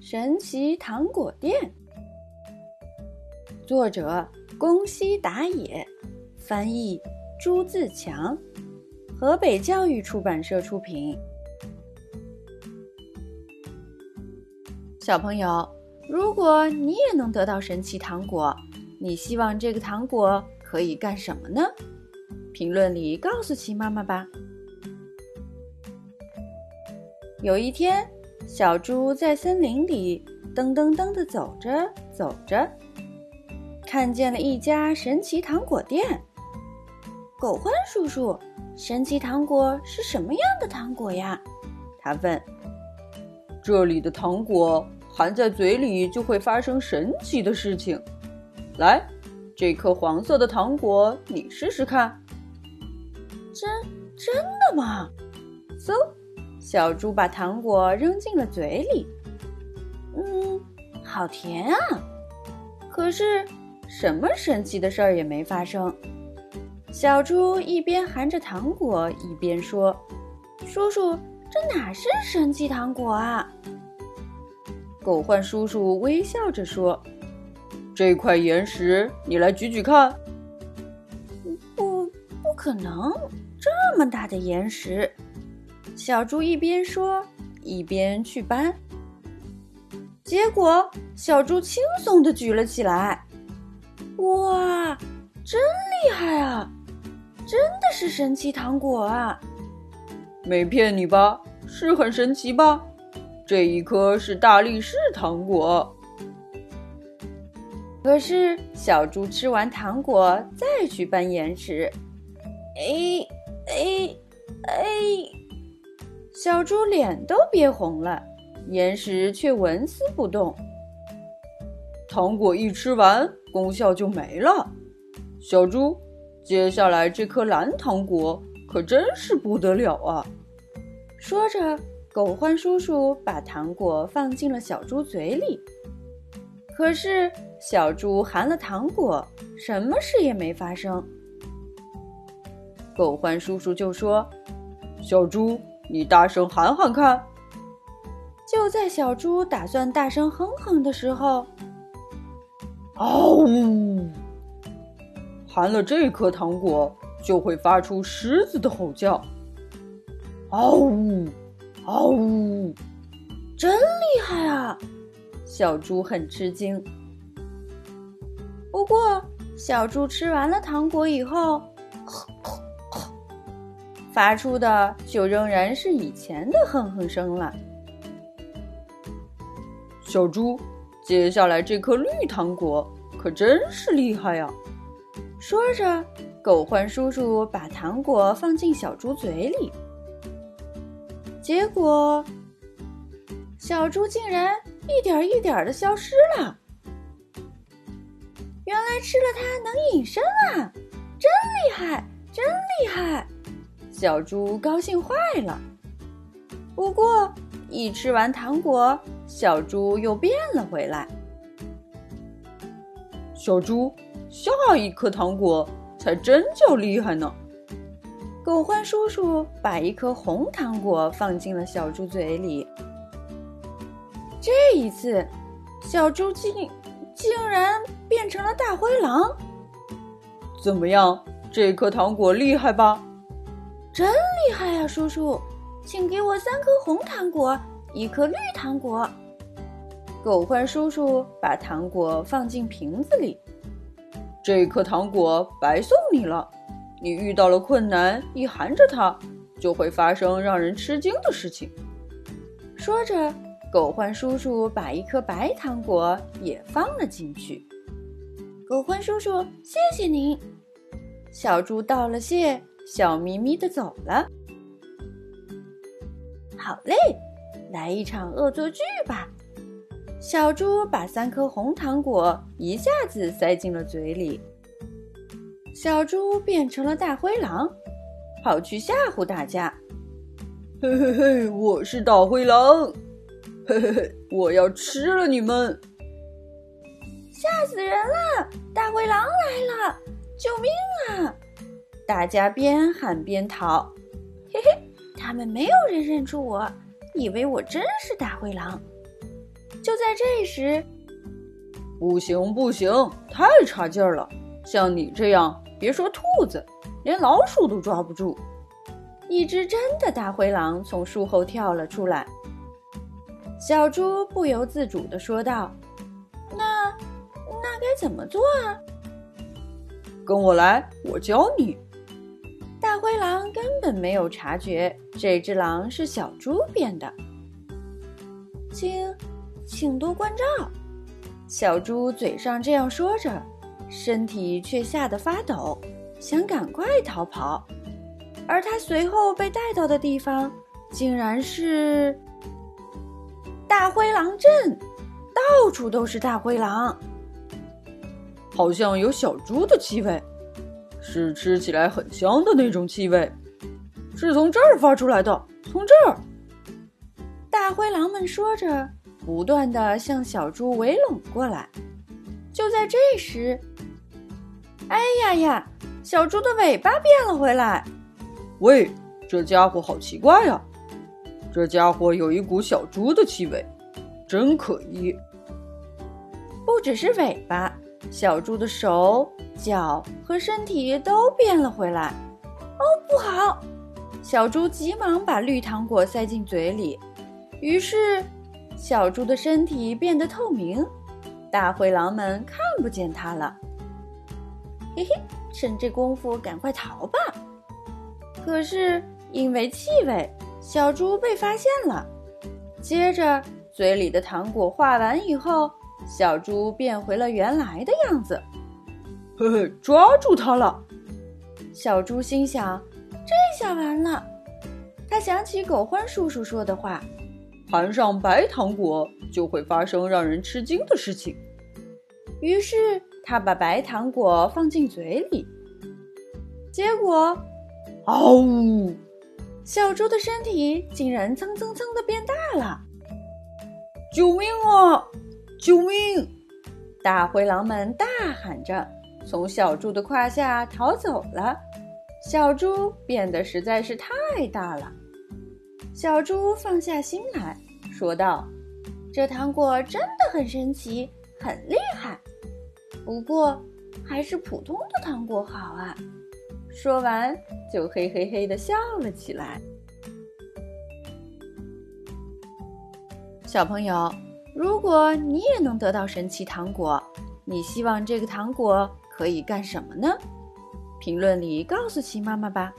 神奇糖果店，作者宫西达也，翻译朱自强，河北教育出版社出品。小朋友，如果你也能得到神奇糖果，你希望这个糖果可以干什么呢？评论里告诉奇妈妈吧。有一天。小猪在森林里噔噔噔地走着走着，看见了一家神奇糖果店。狗獾叔叔，神奇糖果是什么样的糖果呀？他问。这里的糖果含在嘴里就会发生神奇的事情。来，这颗黄色的糖果，你试试看。真真的吗？嗖。小猪把糖果扔进了嘴里，嗯，好甜啊！可是，什么神奇的事儿也没发生。小猪一边含着糖果，一边说：“叔叔，这哪是神奇糖果啊？”狗焕叔叔微笑着说：“这块岩石，你来举举看。”不，不可能，这么大的岩石。小猪一边说，一边去搬。结果，小猪轻松的举了起来。哇，真厉害啊！真的是神奇糖果啊！没骗你吧？是很神奇吧？这一颗是大力士糖果。可是，小猪吃完糖果再去搬岩石，哎哎哎！小猪脸都憋红了，岩石却纹丝不动。糖果一吃完，功效就没了。小猪，接下来这颗蓝糖果可真是不得了啊！说着，狗獾叔叔把糖果放进了小猪嘴里。可是小猪含了糖果，什么事也没发生。狗獾叔叔就说：“小猪。”你大声喊喊看！就在小猪打算大声哼哼的时候，嗷呜！含了这颗糖果就会发出狮子的吼叫。嗷呜！嗷呜！真厉害啊！小猪很吃惊。不过，小猪吃完了糖果以后。发出的就仍然是以前的哼哼声了。小猪，接下来这颗绿糖果可真是厉害呀！说着，狗獾叔叔把糖果放进小猪嘴里，结果小猪竟然一点一点的消失了。原来吃了它能隐身啊！真厉害，真厉害！小猪高兴坏了，不过一吃完糖果，小猪又变了回来。小猪，下一颗糖果才真叫厉害呢！狗獾叔叔把一颗红糖果放进了小猪嘴里。这一次，小猪竟竟然变成了大灰狼。怎么样，这颗糖果厉害吧？真厉害呀，叔叔，请给我三颗红糖果，一颗绿糖果。狗獾叔叔把糖果放进瓶子里。这颗糖果白送你了。你遇到了困难，一含着它，就会发生让人吃惊的事情。说着，狗獾叔叔把一颗白糖果也放了进去。狗獾叔叔，谢谢您。小猪道了谢。笑眯眯的走了。好嘞，来一场恶作剧吧！小猪把三颗红糖果一下子塞进了嘴里。小猪变成了大灰狼，跑去吓唬大家。嘿嘿嘿，我是大灰狼！嘿嘿嘿，我要吃了你们！吓死人了！大灰狼来了！救命啊！大家边喊边逃，嘿嘿，他们没有人认出我，以为我真是大灰狼。就在这时，不行不行，太差劲儿了！像你这样，别说兔子，连老鼠都抓不住。一只真的大灰狼从树后跳了出来。小猪不由自主地说道：“那那该怎么做啊？”跟我来，我教你。灰狼根本没有察觉这只狼是小猪变的。请，请多关照。小猪嘴上这样说着，身体却吓得发抖，想赶快逃跑。而他随后被带到的地方，竟然是……大灰狼镇，到处都是大灰狼，好像有小猪的气味，是吃起来很香的那种气味，是从这儿发出来的，从这儿。大灰狼们说着，不断的向小猪围拢过来。就在这时，哎呀呀，小猪的尾巴变了回来。喂，这家伙好奇怪呀！这家伙有一股小猪的气味，真可疑。不只是尾巴，小猪的手、脚和身体都变了回来。哦，不好！小猪急忙把绿糖果塞进嘴里，于是小猪的身体变得透明，大灰狼们看不见它了。嘿嘿，趁这功夫赶快逃吧！可是因为气味。小猪被发现了，接着嘴里的糖果化完以后，小猪变回了原来的样子。嘿嘿，抓住它了！小猪心想：这下完了。他想起狗獾叔叔说的话：含上白糖果就会发生让人吃惊的事情。于是他把白糖果放进嘴里，结果，嗷呜！小猪的身体竟然蹭蹭蹭的变大了！救命啊！救命！大灰狼们大喊着，从小猪的胯下逃走了。小猪变得实在是太大了。小猪放下心来说道：“这糖果真的很神奇，很厉害。不过，还是普通的糖果好啊。”说完，就嘿嘿嘿的笑了起来。小朋友，如果你也能得到神奇糖果，你希望这个糖果可以干什么呢？评论里告诉齐妈妈吧。